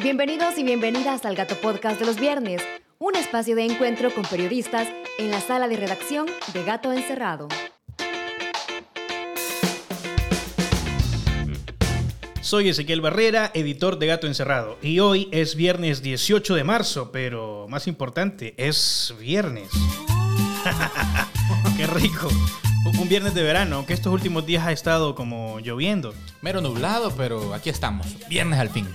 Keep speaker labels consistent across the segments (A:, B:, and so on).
A: Bienvenidos y bienvenidas al Gato Podcast de los viernes, un espacio de encuentro con periodistas en la sala de redacción de Gato Encerrado.
B: Soy Ezequiel Barrera, editor de Gato Encerrado, y hoy es viernes 18 de marzo, pero más importante, es viernes. ¡Qué rico! Un viernes de verano, aunque estos últimos días ha estado como lloviendo.
C: Mero nublado, pero aquí estamos. Viernes al fin.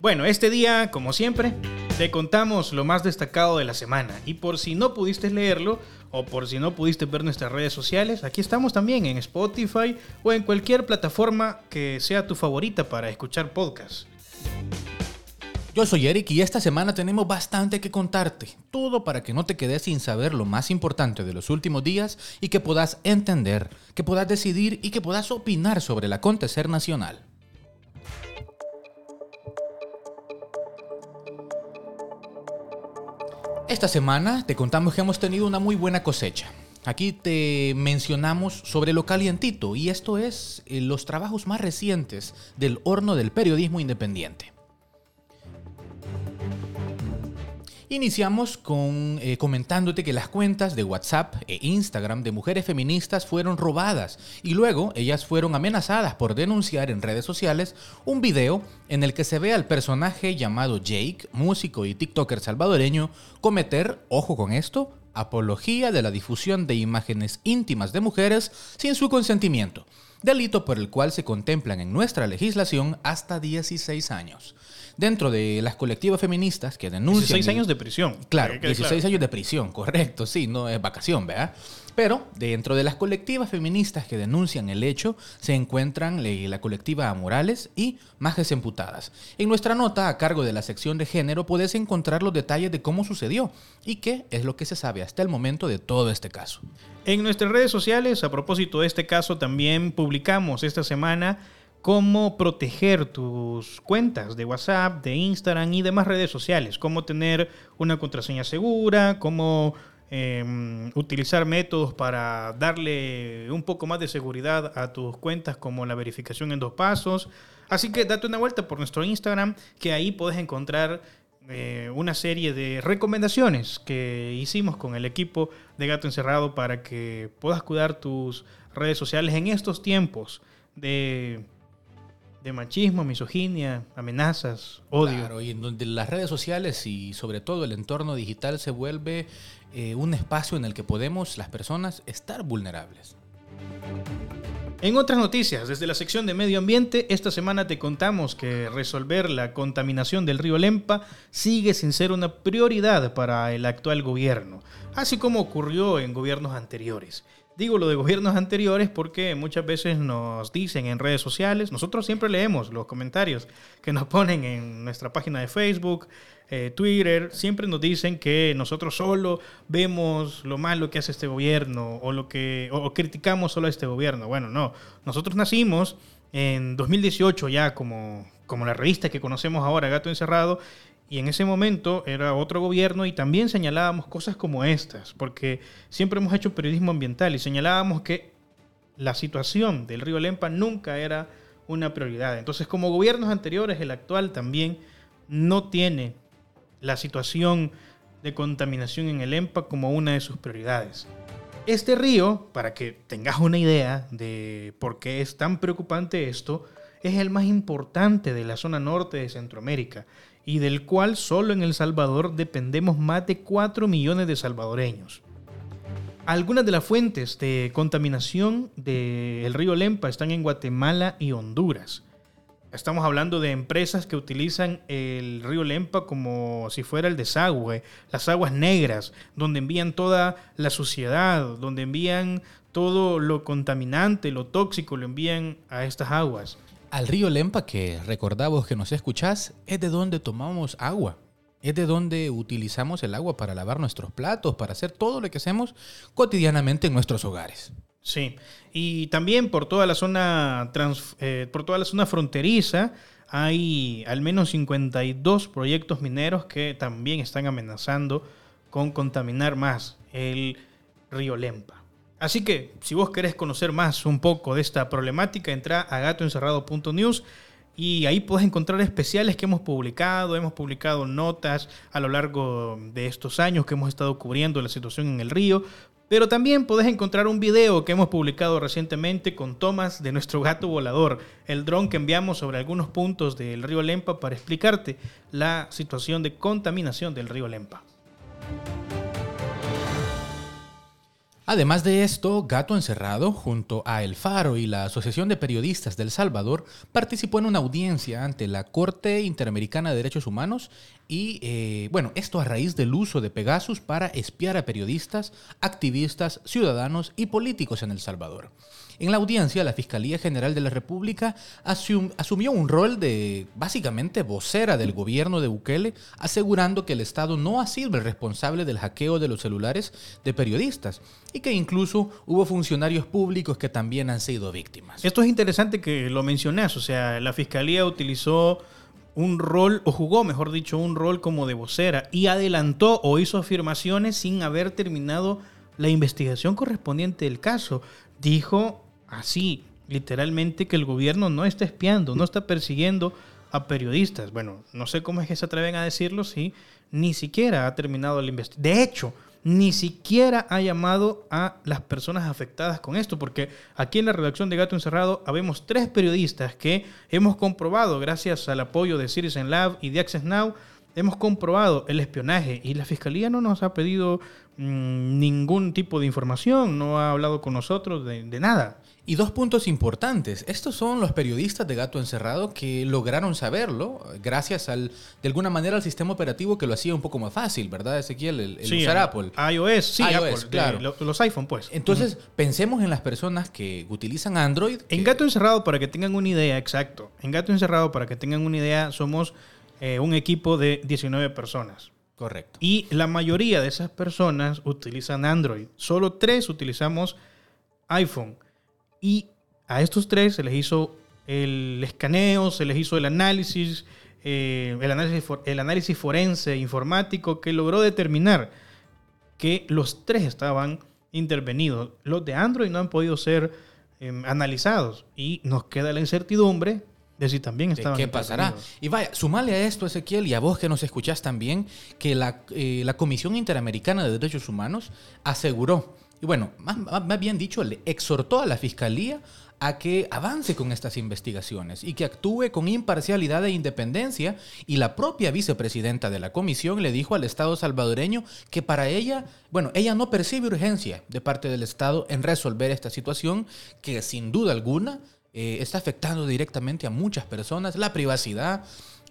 B: Bueno, este día, como siempre, te contamos lo más destacado de la semana. Y por si no pudiste leerlo o por si no pudiste ver nuestras redes sociales, aquí estamos también en Spotify o en cualquier plataforma que sea tu favorita para escuchar podcasts.
C: Yo soy Eric y esta semana tenemos bastante que contarte. Todo para que no te quedes sin saber lo más importante de los últimos días y que puedas entender, que puedas decidir y que puedas opinar sobre el acontecer nacional. Esta semana te contamos que hemos tenido una muy buena cosecha. Aquí te mencionamos sobre lo calientito y esto es eh, los trabajos más recientes del horno del periodismo independiente. Iniciamos con eh, comentándote que las cuentas de WhatsApp e Instagram de mujeres feministas fueron robadas y luego ellas fueron amenazadas por denunciar en redes sociales un video en el que se ve al personaje llamado Jake, músico y TikToker salvadoreño, cometer, ojo con esto, apología de la difusión de imágenes íntimas de mujeres sin su consentimiento, delito por el cual se contemplan en nuestra legislación hasta 16 años dentro de las colectivas feministas que denuncian...
B: 16 años de prisión.
C: Claro, 16 años de prisión, correcto, sí, no es vacación, ¿verdad? Pero dentro de las colectivas feministas que denuncian el hecho se encuentran la colectiva Morales y Majes Emputadas. En nuestra nota a cargo de la sección de género puedes encontrar los detalles de cómo sucedió y qué es lo que se sabe hasta el momento de todo este caso.
B: En nuestras redes sociales, a propósito de este caso, también publicamos esta semana cómo proteger tus cuentas de WhatsApp, de Instagram y demás redes sociales, cómo tener una contraseña segura, cómo em, utilizar métodos para darle un poco más de seguridad a tus cuentas como la verificación en dos pasos. Así que date una vuelta por nuestro Instagram que ahí puedes encontrar eh, una serie de recomendaciones que hicimos con el equipo de Gato Encerrado para que puedas cuidar tus redes sociales en estos tiempos de de machismo, misoginia, amenazas, odio.
C: Claro, y en donde las redes sociales y sobre todo el entorno digital se vuelve eh, un espacio en el que podemos las personas estar vulnerables.
B: En otras noticias, desde la sección de medio ambiente, esta semana te contamos que resolver la contaminación del río Lempa sigue sin ser una prioridad para el actual gobierno, así como ocurrió en gobiernos anteriores. Digo lo de gobiernos anteriores porque muchas veces nos dicen en redes sociales, nosotros siempre leemos los comentarios que nos ponen en nuestra página de Facebook, eh, Twitter, siempre nos dicen que nosotros solo vemos lo malo que hace este gobierno o, lo que, o criticamos solo a este gobierno. Bueno, no, nosotros nacimos en 2018 ya como, como la revista que conocemos ahora, Gato Encerrado, y en ese momento era otro gobierno y también señalábamos cosas como estas, porque siempre hemos hecho periodismo ambiental y señalábamos que la situación del río Lempa nunca era una prioridad. Entonces, como gobiernos anteriores, el actual también no tiene la situación de contaminación en el Lempa como una de sus prioridades. Este río, para que tengas una idea de por qué es tan preocupante esto, es el más importante de la zona norte de Centroamérica y del cual solo en El Salvador dependemos más de 4 millones de salvadoreños. Algunas de las fuentes de contaminación del río Lempa están en Guatemala y Honduras. Estamos hablando de empresas que utilizan el río Lempa como si fuera el desagüe, las aguas negras, donde envían toda la suciedad, donde envían todo lo contaminante, lo tóxico, lo envían a estas aguas.
C: Al río Lempa, que recordamos que nos escuchás, es de donde tomamos agua. Es de donde utilizamos el agua para lavar nuestros platos, para hacer todo lo que hacemos cotidianamente en nuestros hogares.
B: Sí, y también por toda la zona, eh, por toda la zona fronteriza hay al menos 52 proyectos mineros que también están amenazando con contaminar más el río Lempa. Así que si vos querés conocer más un poco de esta problemática, entra a gatoencerrado.news y ahí puedes encontrar especiales que hemos publicado, hemos publicado notas a lo largo de estos años que hemos estado cubriendo la situación en el río, pero también puedes encontrar un video que hemos publicado recientemente con tomas de nuestro gato volador, el dron que enviamos sobre algunos puntos del río Lempa para explicarte la situación de contaminación del río Lempa.
C: Además de esto, Gato Encerrado, junto a El Faro y la Asociación de Periodistas del Salvador, participó en una audiencia ante la Corte Interamericana de Derechos Humanos y, eh, bueno, esto a raíz del uso de Pegasus para espiar a periodistas, activistas, ciudadanos y políticos en El Salvador. En la audiencia, la Fiscalía General de la República asumió un rol de básicamente vocera del gobierno de Bukele, asegurando que el Estado no ha sido el responsable del hackeo de los celulares de periodistas y que incluso hubo funcionarios públicos que también han sido víctimas.
B: Esto es interesante que lo mencionas, o sea, la Fiscalía utilizó un rol, o jugó, mejor dicho, un rol como de vocera y adelantó o hizo afirmaciones sin haber terminado la investigación correspondiente del caso. Dijo así, literalmente, que el gobierno no está espiando, no está persiguiendo a periodistas. Bueno, no sé cómo es que se atreven a decirlo si ni siquiera ha terminado la investigación. De hecho, ni siquiera ha llamado a las personas afectadas con esto, porque aquí en la redacción de Gato Encerrado habemos tres periodistas que hemos comprobado, gracias al apoyo de Citizen Lab y de Access Now, hemos comprobado el espionaje y la fiscalía no nos ha pedido mm, ningún tipo de información, no ha hablado con nosotros de nada.
C: Y dos puntos importantes. Estos son los periodistas de Gato Encerrado que lograron saberlo gracias al, de alguna manera, al sistema operativo que lo hacía un poco más fácil, ¿verdad, Ezequiel? El, usar Apple.
B: iOS, sí, Apple, claro. los iPhone, pues.
C: Entonces, pensemos en las personas que utilizan Android.
B: En Gato Encerrado, para que tengan una idea, exacto. En Gato Encerrado, para que tengan una idea, somos eh, un equipo de 19 personas.
C: Correcto.
B: Y la mayoría de esas personas utilizan Android. Solo tres utilizamos iPhone. Y a estos tres se les hizo el escaneo, se les hizo el análisis, eh, el, análisis el análisis forense informático que logró determinar que los tres estaban intervenidos. Los de Android no han podido ser em, analizados y nos queda la incertidumbre de si también estaban.
C: ¿Qué pasará? Y vaya, sumale a esto, Ezequiel, y a vos que nos escuchás también, que la, eh, la Comisión Interamericana de Derechos Humanos aseguró y bueno, más, bien dicho, le exhortó a la Fiscalía a que avance con estas investigaciones y que actúe con imparcialidad e independencia. Y la propia vicepresidenta de la comisión le dijo al Estado salvadoreño que para ella, bueno, ella no percibe urgencia de parte del Estado en resolver esta situación que sin duda alguna eh, está afectando directamente a muchas personas, la privacidad,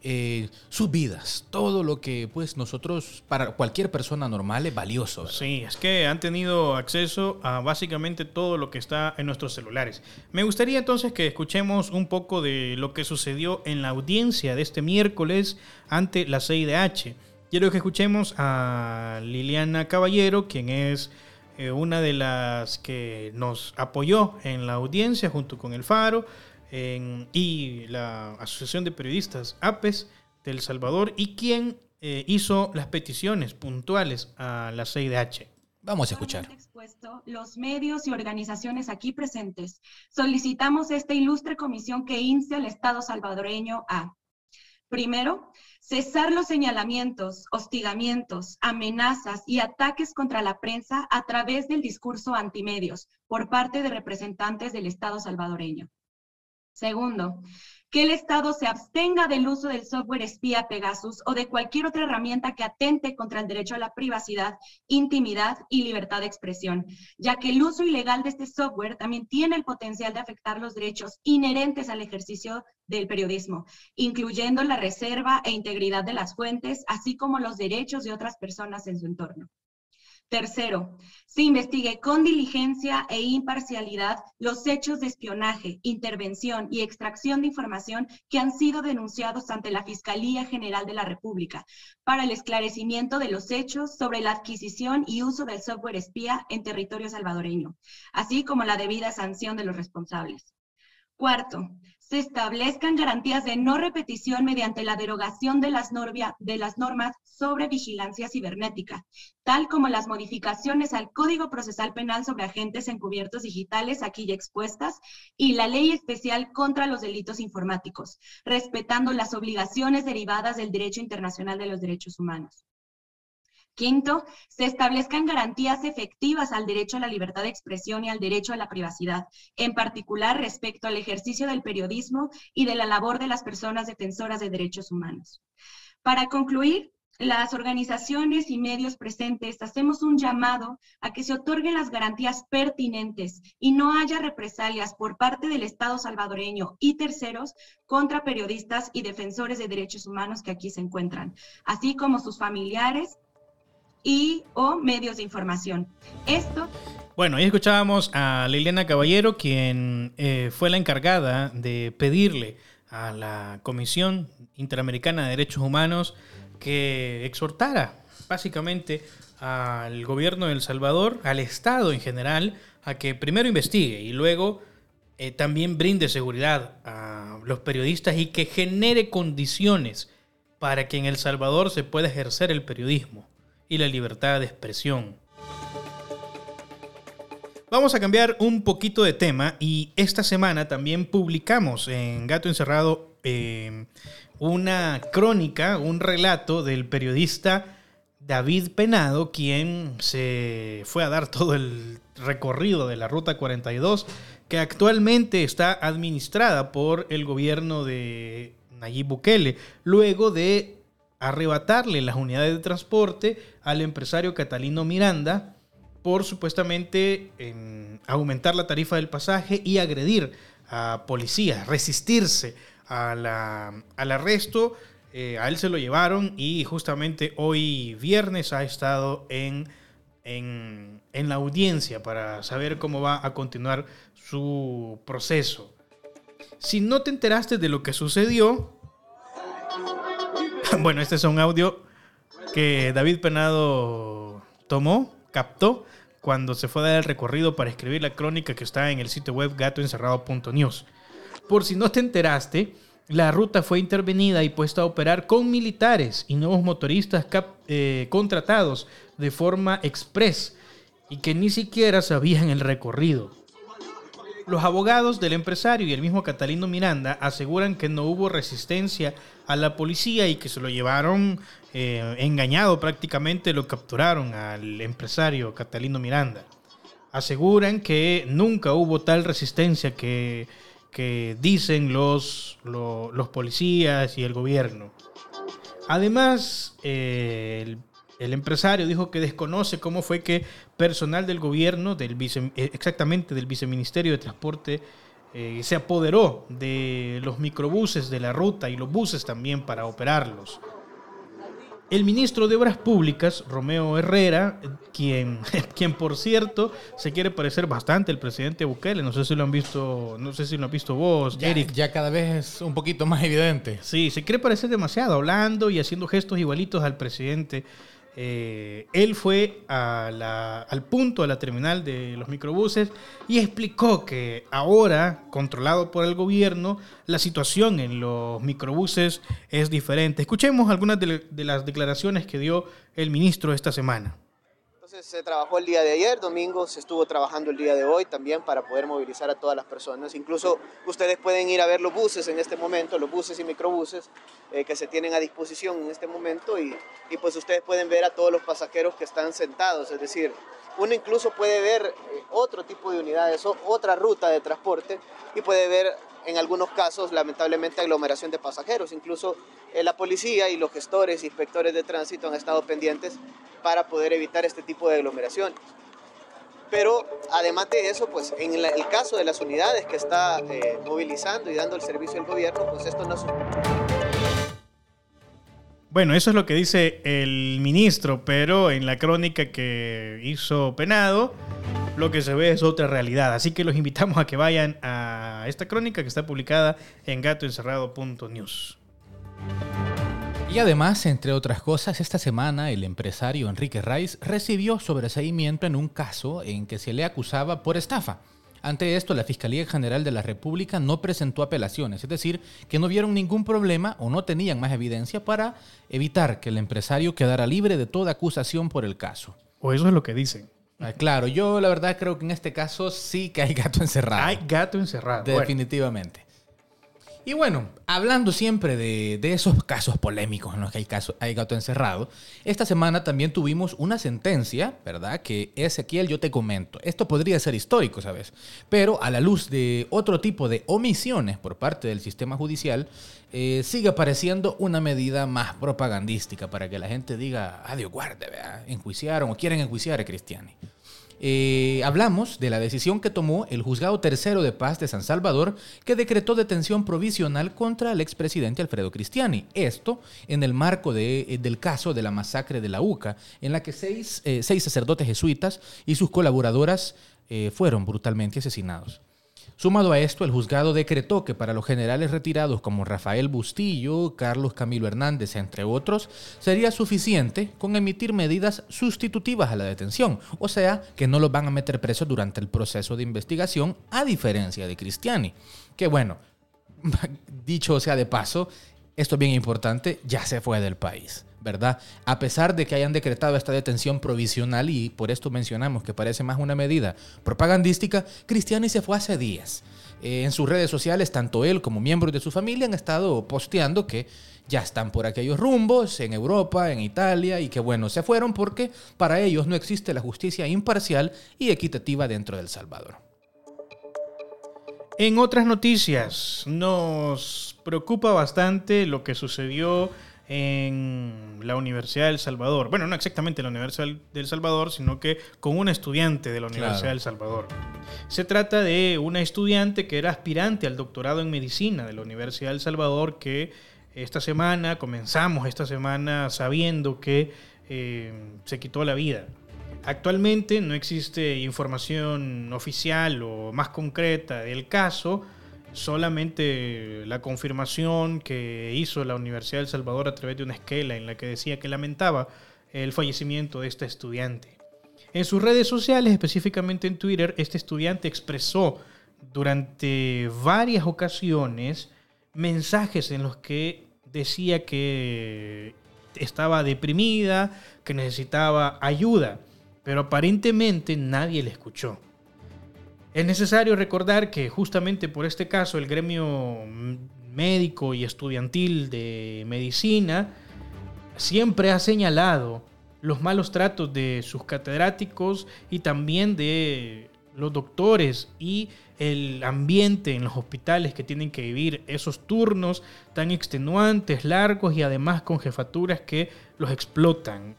C: eh, sus vidas, todo lo que pues nosotros, para cualquier persona normal, es valioso.
B: Sí, es que han tenido acceso a básicamente todo lo que está en nuestros celulares. Me gustaría entonces que escuchemos un poco de lo que sucedió en la audiencia de este miércoles ante la CIDH. Quiero que escuchemos a Liliana Caballero, quien es eh, una de las que nos apoyó en la audiencia junto con el Faro y la Asociación de Periodistas APES de El Salvador y quien eh, hizo las peticiones puntuales a la CIDH.
C: Vamos a escuchar.
D: Expuesto, los medios y organizaciones aquí presentes solicitamos esta ilustre comisión que inste al Estado salvadoreño a, primero, cesar los señalamientos, hostigamientos, amenazas y ataques contra la prensa a través del discurso antimedios por parte de representantes del Estado salvadoreño. Segundo, que el Estado se abstenga del uso del software espía Pegasus o de cualquier otra herramienta que atente contra el derecho a la privacidad, intimidad y libertad de expresión, ya que el uso ilegal de este software también tiene el potencial de afectar los derechos inherentes al ejercicio del periodismo, incluyendo la reserva e integridad de las fuentes, así como los derechos de otras personas en su entorno. Tercero, se investigue con diligencia e imparcialidad los hechos de espionaje, intervención y extracción de información que han sido denunciados ante la Fiscalía General de la República para el esclarecimiento de los hechos sobre la adquisición y uso del software espía en territorio salvadoreño, así como la debida sanción de los responsables. Cuarto, se establezcan garantías de no repetición mediante la derogación de las, de las normas sobre vigilancia cibernética, tal como las modificaciones al Código Procesal Penal sobre agentes encubiertos digitales aquí ya expuestas y la Ley Especial contra los Delitos Informáticos, respetando las obligaciones derivadas del derecho internacional de los derechos humanos. Quinto, se establezcan garantías efectivas al derecho a la libertad de expresión y al derecho a la privacidad, en particular respecto al ejercicio del periodismo y de la labor de las personas defensoras de derechos humanos. Para concluir, las organizaciones y medios presentes hacemos un llamado a que se otorguen las garantías pertinentes y no haya represalias por parte del Estado salvadoreño y terceros contra periodistas y defensores de derechos humanos que aquí se encuentran, así como sus familiares y o medios de información. Esto...
B: Bueno, ahí escuchábamos a Liliana Caballero, quien eh, fue la encargada de pedirle a la Comisión Interamericana de Derechos Humanos que exhortara básicamente al gobierno de El Salvador, al Estado en general, a que primero investigue y luego eh, también brinde seguridad a los periodistas y que genere condiciones para que en El Salvador se pueda ejercer el periodismo y la libertad de expresión. Vamos a cambiar un poquito de tema y esta semana también publicamos en Gato Encerrado eh, una crónica, un relato del periodista David Penado, quien se fue a dar todo el recorrido de la Ruta 42, que actualmente está administrada por el gobierno de Nayib Bukele, luego de arrebatarle las unidades de transporte al empresario Catalino Miranda por supuestamente em, aumentar la tarifa del pasaje y agredir a policías, resistirse al arresto. Eh, a él se lo llevaron y justamente hoy viernes ha estado en, en, en la audiencia para saber cómo va a continuar su proceso. Si no te enteraste de lo que sucedió, bueno, este es un audio que David Penado tomó, captó, cuando se fue a dar el recorrido para escribir la crónica que está en el sitio web gatoencerrado.news. Por si no te enteraste, la ruta fue intervenida y puesta a operar con militares y nuevos motoristas eh, contratados de forma express y que ni siquiera sabían el recorrido. Los abogados del empresario y el mismo Catalino Miranda aseguran que no hubo resistencia a la policía y que se lo llevaron eh, engañado prácticamente, lo capturaron al empresario Catalino Miranda. Aseguran que nunca hubo tal resistencia que, dicen los, los, policías y el gobierno. Además, eh, el empresario dijo que desconoce cómo fue que personal del gobierno, del eh, exactamente del viceministerio de Transporte, eh, se apoderó de los microbuses de la ruta y los buses también para operarlos. El ministro de Obras Públicas, Romeo Herrera, quien, quien por cierto se quiere parecer bastante al presidente Bukele, no sé si lo han visto, no sé si lo han visto vos,
C: ya,
B: Eric.
C: Ya cada vez es un poquito más evidente.
B: Sí, se quiere parecer demasiado, hablando y haciendo gestos igualitos al presidente eh, él fue al punto, a la terminal de los microbuses y explicó que ahora, controlado por el gobierno, la situación en los microbuses es diferente. Escuchemos algunas de las declaraciones que dio el ministro esta semana
E: se trabajó el día de ayer, domingo se estuvo trabajando el día de hoy también para poder movilizar a todas las personas. Incluso ustedes pueden ir a ver los buses en este momento, los buses y microbuses eh, que se tienen a disposición en este momento y, y, pues ustedes pueden ver a todos los pasajeros que están sentados, es decir, uno incluso puede ver eh, otro tipo de unidades, otra ruta de transporte y puede ver en algunos casos, lamentablemente, aglomeración de pasajeros. Incluso eh, la policía y los gestores, inspectores de tránsito han estado pendientes para poder evitar este tipo de aglomeraciones. Pero además de eso, pues en el caso de las unidades que está eh, movilizando y dando el servicio al gobierno, pues esto no...
B: Bueno, eso es lo que dice el ministro, pero en la crónica que hizo Penado, lo que se ve es otra realidad. Así que los invitamos a que vayan a esta crónica que está publicada en gatoencerrado.news.
C: Y además, entre otras cosas, esta semana el empresario Enrique Raiz recibió sobreseimiento en un caso en que se le acusaba por estafa. Ante esto, la Fiscalía General de la República no presentó apelaciones, es decir, que no vieron ningún problema o no tenían más evidencia para evitar que el empresario quedara libre de toda acusación por el caso.
B: O eso es lo que dicen.
C: Ah, claro, yo la verdad creo que en este caso sí que hay gato encerrado.
B: Hay gato encerrado. Bueno,
C: Definitivamente. Y bueno, hablando siempre de, esos casos polémicos en los que hay, caso, hay gato encerrado, esta semana también tuvimos una sentencia, ¿verdad? Que Ezequiel, yo te comento. Esto podría ser histórico, ¿sabes? Pero a la luz de otro tipo de omisiones por parte del sistema judicial, eh, sigue apareciendo una medida más propagandística para que la gente diga, adiós, guarde, ¿verdad? enjuiciaron o quieren enjuiciar a Cristiani. Eh, hablamos de la decisión que tomó el Juzgado Tercero de Paz de San Salvador, que decretó detención provisional contra el expresidente Alfredo Cristiani. Esto en el marco de, eh, del caso de la masacre de la UCA, en la que seis, eh, seis sacerdotes jesuitas y sus colaboradoras fueron brutalmente asesinados. Sumado a esto, el juzgado decretó que para los generales retirados como Rafael Bustillo, Carlos Camilo Hernández, entre otros, sería suficiente con emitir medidas sustitutivas a la detención, o sea, que no los van a meter presos durante el proceso de investigación, a diferencia de Cristiani, que bueno, dicho sea de paso, esto es bien importante, ya se fue del país. ¿Verdad? A pesar de que hayan decretado esta detención provisional y por esto mencionamos que parece más una medida propagandística, Cristiani se fue hace días. Eh, en sus redes sociales, tanto él como miembros de su familia han estado posteando que ya están por aquellos rumbos, en Europa, en Italia, y que bueno, se fueron porque para ellos no existe la justicia imparcial y equitativa dentro del Salvador.
B: En otras noticias, nos preocupa bastante lo que sucedió en la Universidad del Salvador. Bueno, no exactamente la Universidad del Salvador, sino que con una estudiante de la Universidad
C: Claro.
B: del Salvador. Se trata de una estudiante que era aspirante al doctorado en medicina de la Universidad del Salvador, que esta semana, comenzamos esta semana sabiendo que eh, se quitó la vida. Actualmente no existe información oficial o más concreta del caso, solamente la confirmación que hizo la Universidad del Salvador a través de una esquela en la que decía que lamentaba el fallecimiento de esta estudiante. En sus redes sociales, específicamente en Twitter, este estudiante expresó durante varias ocasiones mensajes en los que decía que estaba deprimida, que necesitaba ayuda, pero aparentemente nadie le escuchó. Es necesario recordar que justamente por este caso el gremio médico y estudiantil de medicina siempre ha señalado los malos tratos de sus catedráticos y también de los doctores y el ambiente en los hospitales que tienen que vivir esos turnos tan extenuantes, largos y además con jefaturas que los explotan.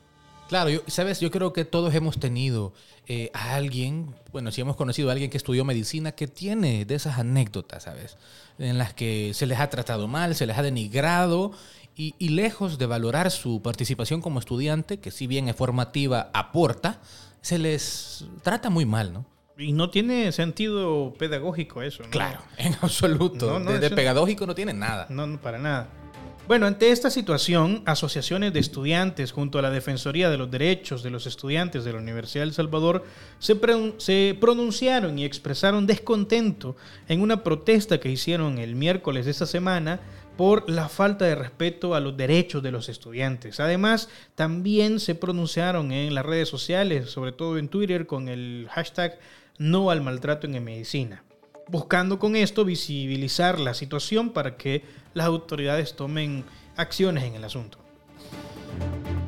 C: Claro, yo- sabes, yo creo que todos hemos tenido eh, a alguien, bueno, si hemos conocido a alguien que estudió medicina que tiene de esas anécdotas, ¿sabes? En las que se les ha tratado mal, se les ha denigrado y, y lejos de valorar su participación como estudiante, que si bien es formativa, aporta, se les trata muy mal, ¿no?
B: Y no tiene sentido pedagógico eso. ¿no?
C: Claro, en absoluto.
B: No, no,
C: de, de
B: eso-
C: pedagógico no tiene nada.
B: No, no, para nada. Bueno, ante esta situación, asociaciones de estudiantes junto a la Defensoría de los Derechos de los Estudiantes de la Universidad del Salvador se pronunciaron y expresaron descontento en una protesta que hicieron el miércoles de esta semana por la falta de respeto a los derechos de los estudiantes. Además, también se pronunciaron en las redes sociales, sobre todo en Twitter, con el hashtag no al maltrato en medicina buscando con esto visibilizar la situación para que las autoridades tomen acciones en el asunto.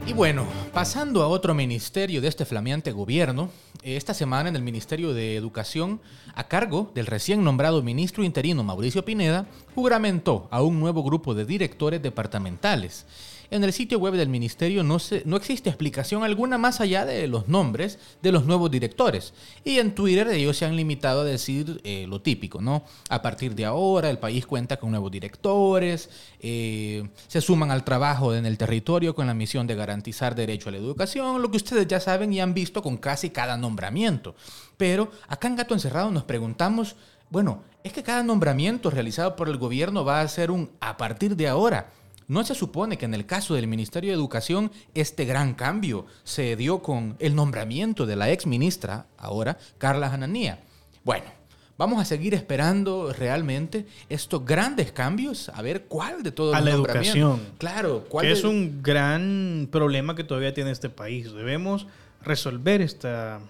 C: Y bueno, pasando a otro ministerio de este flameante gobierno, esta semana en el Ministerio de Educación, a cargo del recién nombrado ministro interino Mauricio Pineda, juramentó a un nuevo grupo de directores departamentales. En el sitio web del ministerio no, se- no existe explicación alguna más allá de los nombres de los nuevos directores. Y en Twitter ellos se han limitado a decir eh, lo típico, ¿no? A partir de ahora el país cuenta con nuevos directores, eh, se suman al trabajo en el territorio con la misión de garantizar derecho a la educación, lo que ustedes ya saben y han visto con casi cada nombramiento. Pero acá en Gato Encerrado nos preguntamos, bueno, es que cada nombramiento realizado por el gobierno va a ser un a partir de ahora. ¿No se supone que en el caso del Ministerio de Educación este gran cambio se dio con el nombramiento de la ex ministra, ahora Carla Hananía? Bueno, Vamos a seguir esperando realmente estos grandes cambios, a ver cuál de todos
B: a
C: los
B: la educación.
C: Claro, cuál
B: Que
C: de-
B: es un gran problema que todavía tiene este país. Debemos resolver esta,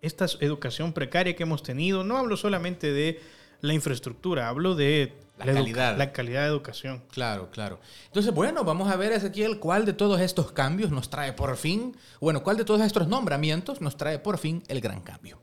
B: esta educación precaria que hemos tenido. No hablo solamente de la infraestructura, hablo de
C: La calidad.
B: la calidad de educación.
C: Claro, claro. Entonces, bueno, vamos a ver, Ezequiel, cuál de todos estos cambios nos trae por fin, bueno, cuál de todos estos nombramientos nos trae por fin el gran cambio.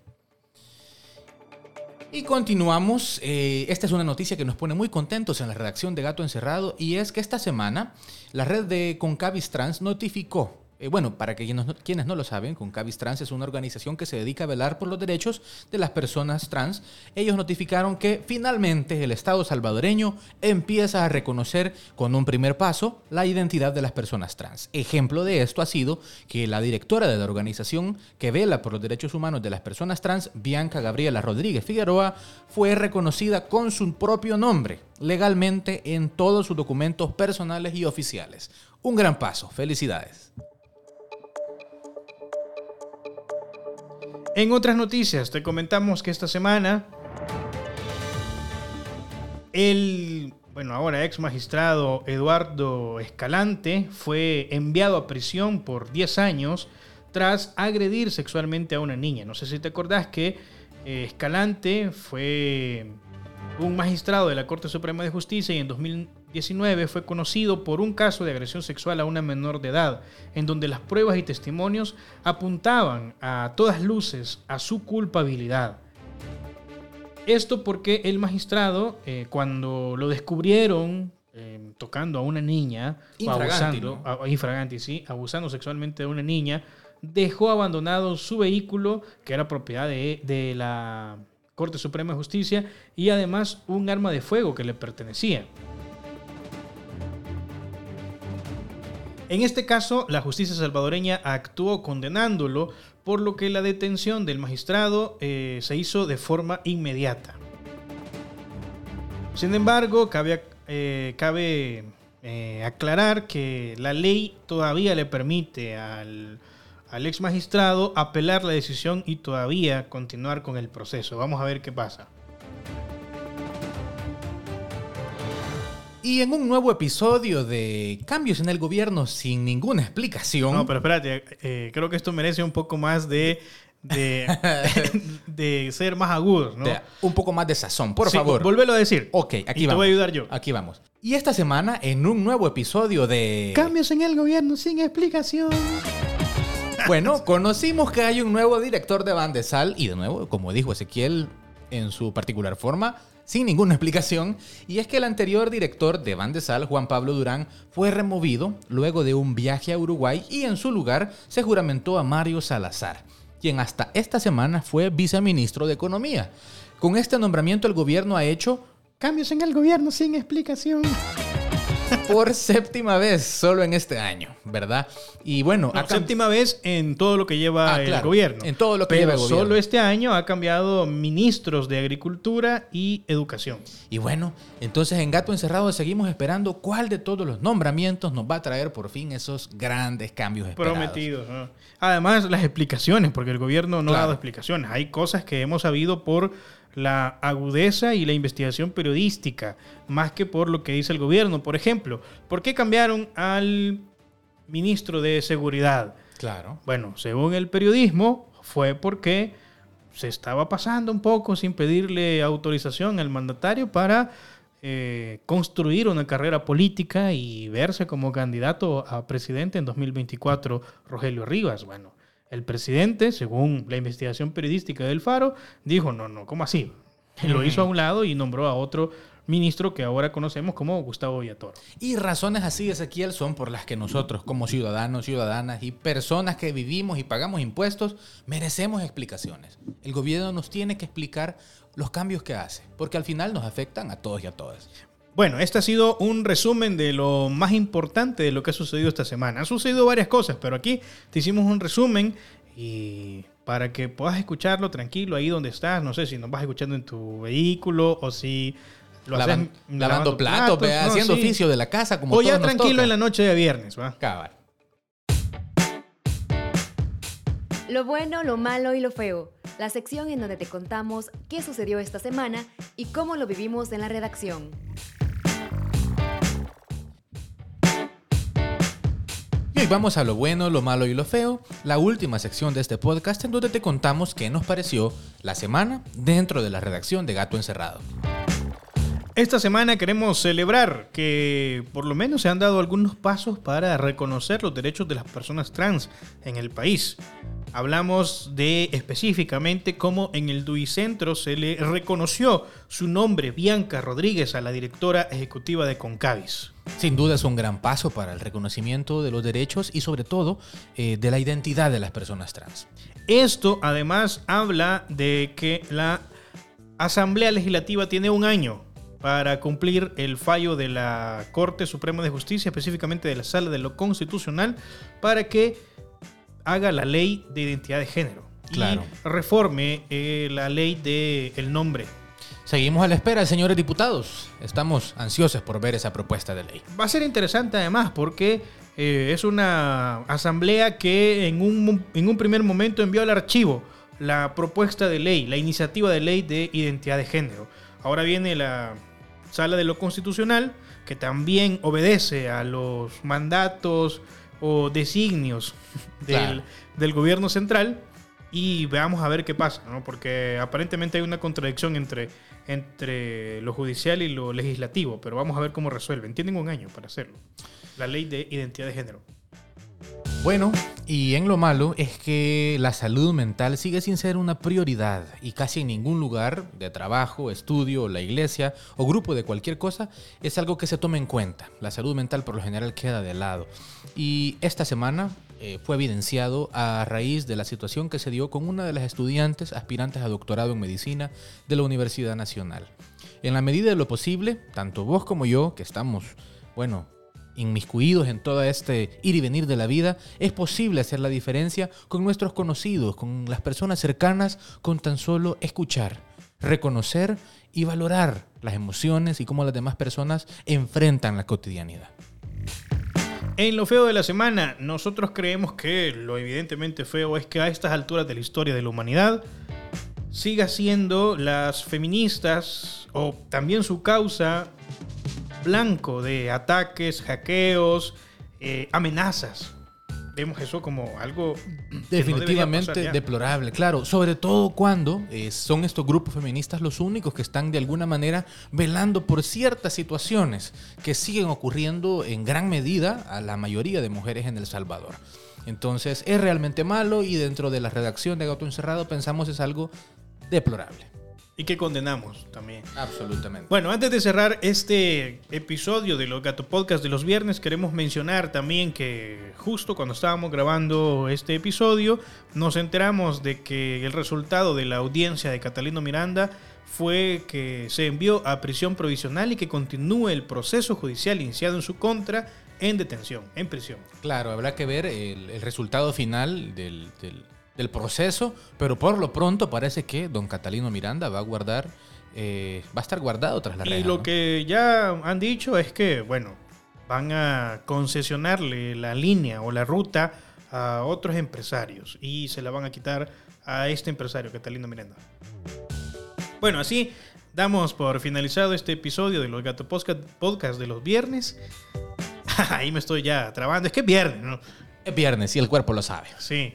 C: Y continuamos. eh, esta es una noticia que nos pone muy contentos en la redacción de Gato Encerrado y es que esta semana la red de Concavis Trans notificó, eh, bueno, para que quienes no, quienes no lo saben, Concavis Trans es una organización que se dedica a velar por los derechos de las personas trans. Ellos notificaron que finalmente el Estado salvadoreño empieza a reconocer con un primer paso la identidad de las personas trans. Ejemplo de esto ha sido que la directora de la organización que vela por los derechos humanos de las personas trans, Bianca Gabriela Rodríguez Figueroa, fue reconocida con su propio nombre legalmente en todos sus documentos personales y oficiales. Un gran paso. Felicidades.
B: En otras noticias, te comentamos que esta semana el, bueno, ahora ex magistrado Eduardo Escalante fue enviado a prisión por 10 años tras agredir sexualmente a una niña. No sé si te acordás que eh, Escalante fue un magistrado de la Corte Suprema de Justicia y en 2019 fue conocido por un caso de agresión sexual a una menor de edad, en donde las pruebas y testimonios apuntaban a todas luces a su culpabilidad. Esto porque el magistrado, eh, cuando lo descubrieron eh, tocando a una niña,
C: Infraganti,
B: abusando,
C: ¿no?
B: a- infraganti, sí, abusando sexualmente de una niña, dejó abandonado su vehículo, que era propiedad de, de la Corte Suprema de Justicia, y además un arma de fuego que le pertenecía. En este caso, la justicia salvadoreña actuó condenándolo, por lo que la detención del magistrado eh, se hizo de forma inmediata. Sin embargo, cabe, eh, eh, aclarar que la ley todavía le permite al, al ex magistrado apelar la decisión y todavía continuar con el proceso. Vamos a ver qué pasa.
C: Y en un nuevo episodio de Cambios en el Gobierno sin ninguna explicación.
B: No, pero espérate, eh, creo que esto merece un poco más de, de, de ser más agudo, ¿no?
C: de- un poco más de sazón, por
B: Sí,
C: favor.
B: Volvelo a decir.
C: Ok, aquí
B: y
C: vamos.
B: te voy a ayudar yo.
C: Aquí vamos. Y esta semana, en un nuevo episodio de...
B: Cambios en el gobierno sin explicación.
C: Bueno, conocimos que hay un nuevo director de Bandesal y de nuevo, como dijo Ezequiel en su particular forma, sin ninguna explicación, y es que el anterior director de Bandesal, Juan Pablo Durán, fue removido luego de un viaje a Uruguay y en su lugar se juramentó a Mario Salazar, quien hasta esta semana fue viceministro de Economía. Con este nombramiento el gobierno ha hecho
B: Cambios en el gobierno sin explicación.
C: Por séptima vez solo en este año, ¿verdad? Y bueno,
B: No, séptima vez en todo lo que lleva
C: Ah,
B: el
C: claro,
B: gobierno.
C: en todo lo que
B: Pero
C: lleva el gobierno.
B: solo este año ha cambiado ministros de Agricultura y Educación.
C: Y bueno, entonces en Gato Encerrado seguimos esperando cuál de todos los nombramientos nos va a traer por fin esos grandes cambios esperados.
B: Prometidos. ¿no? Además, las explicaciones, porque el gobierno no ha dado explicaciones. Hay cosas que hemos sabido por la agudeza y la investigación periodística, más que por lo que dice el gobierno. Por ejemplo, ¿por qué cambiaron al ministro de Seguridad?
C: Claro.
B: Bueno, según el periodismo, fue porque se estaba pasando un poco sin pedirle autorización al mandatario para eh, construir una carrera política y verse como candidato a presidente en 2024, Rogelio Rivas. Bueno, el presidente, según la investigación periodística del Faro, dijo, no, no, ¿cómo así? Lo hizo a un lado y nombró a otro ministro que ahora conocemos como Gustavo Villatoro.
C: Y razones así, Ezequiel, son por las que nosotros, como ciudadanos, ciudadanas y personas que vivimos y pagamos impuestos, merecemos explicaciones. El gobierno nos tiene que explicar los cambios que hace, porque al final nos afectan a todos y a todas.
B: Bueno, este ha sido un resumen de lo más importante de lo que ha sucedido esta semana. Han sucedido varias cosas, pero aquí te hicimos un resumen y para que puedas escucharlo tranquilo ahí donde estás. No sé si nos vas escuchando en tu vehículo o si lo
C: Lavan-
B: haces
C: lavando, platos, haciendo
B: Sí.
C: oficio de la casa, como
B: O ya
C: todos nos
B: tranquilo
C: toca.
B: en la noche de viernes, ¿va?
C: Cabal.
A: Lo bueno, lo malo y lo feo. La sección en donde te contamos qué sucedió esta semana y cómo lo vivimos en la redacción.
C: Y vamos a lo bueno, lo malo y lo feo, la última sección de este podcast en donde te contamos qué nos pareció la semana dentro de la redacción de Gato Encerrado.
B: Esta semana queremos celebrar que por lo menos se han dado algunos pasos para reconocer los derechos de las personas trans en el país. Hablamos de específicamente cómo en el DUI Centro se le reconoció su nombre, Bianca Rodríguez, a la directora ejecutiva de Concavis.
C: Sin duda es un gran paso para el reconocimiento de los derechos y sobre todo eh, de la identidad de las personas trans.
B: Esto además habla de que la Asamblea Legislativa tiene un año para cumplir el fallo de la Corte Suprema de Justicia, específicamente de la Sala de lo Constitucional, para que haga la ley de identidad de género
C: Claro.
B: y reforme eh, la ley del el nombre.
C: Seguimos a la espera, señores diputados. Estamos ansiosos por ver esa propuesta de ley.
B: Va a ser interesante además porque eh, es una asamblea que en un, en un primer momento envió al archivo la propuesta de ley, la iniciativa de ley de identidad de género. Ahora viene la sala de lo constitucional que también obedece a los mandatos o designios del,
C: Claro.
B: del gobierno central y veamos a ver qué pasa, ¿no? porque aparentemente hay una contradicción entre, entre lo judicial y lo legislativo, pero vamos a ver cómo resuelven. Tienen un año para hacerlo. La ley de identidad de género.
C: Bueno, y en lo malo es que la salud mental sigue sin ser una prioridad y casi en ningún lugar de trabajo, estudio, la iglesia o grupo de cualquier cosa es algo que se tome en cuenta. La salud mental por lo general queda de lado. Y esta semana eh, fue evidenciado a raíz de la situación que se dio con una de las estudiantes aspirantes a doctorado en medicina de la Universidad Nacional. En la medida de lo posible, tanto vos como yo, que estamos, bueno, inmiscuidos en todo este ir y venir de la vida, es posible hacer la diferencia con nuestros conocidos, con las personas cercanas, con tan solo escuchar, reconocer y valorar las emociones y cómo las demás personas enfrentan la cotidianidad.
B: En lo feo de la semana, nosotros creemos que lo evidentemente feo es que a estas alturas de la historia de la humanidad siga siendo las feministas o también su causa blanco de ataques, hackeos, eh, amenazas. Vemos eso como algo no
C: Definitivamente deplorable, claro, sobre todo cuando eh, son estos grupos feministas los únicos que están de alguna manera velando por ciertas situaciones que siguen ocurriendo en gran medida a la mayoría de mujeres en El Salvador. Entonces es realmente malo y dentro de la redacción de Gato Encerrado pensamos es algo deplorable.
B: Y que condenamos también.
C: Absolutamente.
B: Bueno, antes de cerrar este episodio de los Gato Podcast de los viernes, queremos mencionar también que justo cuando estábamos grabando este episodio, nos enteramos de que el resultado de la audiencia de Catalino Miranda fue que se envió a prisión provisional y que continúe el proceso judicial iniciado en su contra en detención, en prisión.
C: Claro, habrá que ver el, el resultado final del, del- del proceso, pero por lo pronto parece que don Catalino Miranda va a guardar, eh, va a estar guardado tras la
B: Y
C: reja,
B: lo
C: ¿no?
B: que ya han dicho es que, bueno, van a concesionarle la línea o la ruta a otros empresarios y se la van a quitar a este empresario, Catalino Miranda. Bueno, así damos por finalizado este episodio de los Gato Podcast, Podcast de los viernes. Ahí me estoy ya trabando. Es que es viernes, ¿no?
C: Es viernes y el cuerpo lo sabe.
B: Sí.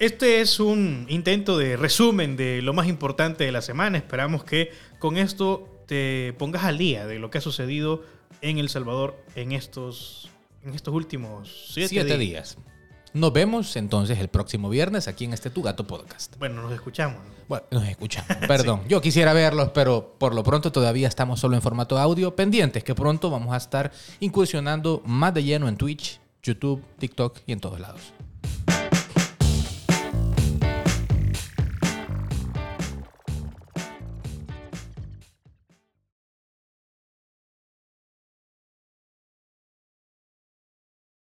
B: Este es un intento de resumen de lo más importante de la semana. Esperamos que con esto te pongas al día de lo que ha sucedido en El Salvador en estos, en estos últimos siete,
C: Siete,
B: días.
C: días. Nos vemos entonces el próximo viernes aquí en este Tu Gato Podcast.
B: Bueno, nos escuchamos. ¿no?
C: Bueno, nos escuchamos. Perdón, yo quisiera verlos, pero por lo pronto todavía estamos solo en formato audio. Pendientes que pronto vamos a estar incursionando más de lleno en Twitch, YouTube, TikTok y en todos lados.